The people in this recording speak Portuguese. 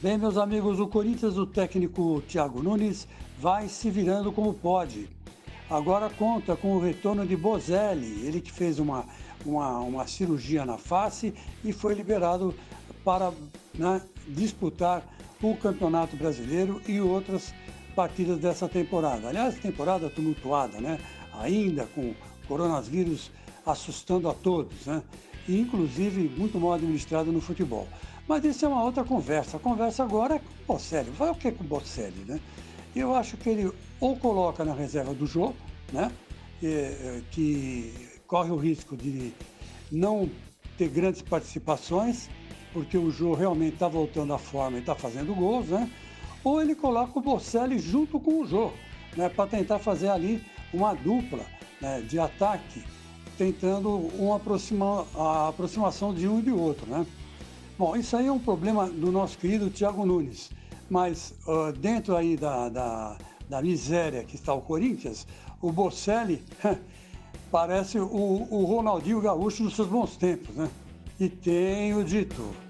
Bem, meus amigos, o Corinthians, o técnico Thiago Nunes, vai se virando como pode. Agora conta com o retorno de Bozelli, ele que fez uma, uma, uma cirurgia na face e foi liberado para né, disputar o Campeonato Brasileiro e outras partidas dessa temporada. Aliás, temporada tumultuada, né? Ainda com coronavírus assustando a todos, né? E inclusive muito mal administrado no futebol. Mas isso é uma outra conversa. A conversa agora é com o Bocelli. Vai o que com o Bocelli, né? Eu acho que ele ou coloca na reserva do jogo, né? É, que corre o risco de não ter grandes participações, porque o Jô realmente está voltando à forma e está fazendo gols, né? Ou ele coloca o Bocelli junto com o Jô, né? Para tentar fazer ali uma dupla né? de ataque, tentando uma aproxima, a aproximação de um e de outro, né? Bom, isso aí é um problema do nosso querido Thiago Nunes, mas uh, dentro aí da, da, da, miséria que está o Corinthians, o Bocelli parece o, o Ronaldinho Gaúcho nos seus bons tempos, né? E tenho dito.